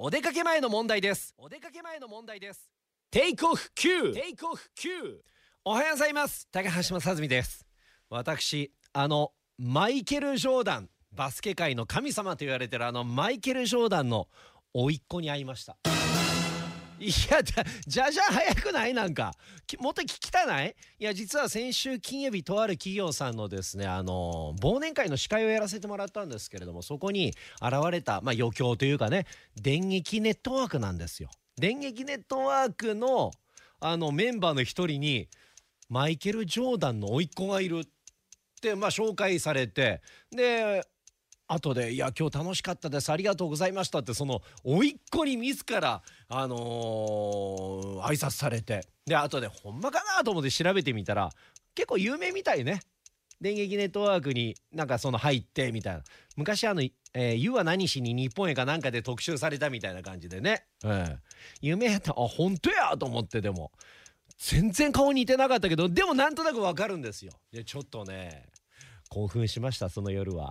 お出かけ前の問題です。お出かけ前の問題です。テイクオフ Q テイクオフ Q おはようございます。高橋正澄です。私あのマイケル・ジョーダン。バスケ界の神様と言われてるあのマイケル・ジョーダンの甥っ子に会いましたいやだじゃじゃ早くない？なんか。もっと聞きたない？いや実は先週金曜日とある企業さんのですねあの忘年会の司会をやらせてもらったんですけれどもそこに現れた、まあ、余興というかね電撃ネットワークなんですよ。電撃ネットワークのあのメンバーの一人にマイケル・ジョーダンの甥っ子がいるって、まあ、紹介されてで後で「いや今日楽しかったです。ありがとうございました」ってその甥っ子に自らあのー挨拶されてで後でほんまかなと思って調べてみたら結構有名みたいね。電撃ネットワークになんかその入ってみたいな。昔あの「えー、は何しに日本へかなんかで特集されたみたいな感じでね、ええ。有名やった。あ本当やと思ってでも。全然顔似てなかったけどでもなんとなくわかるんですよ。でちょっとね興奮しましたその夜は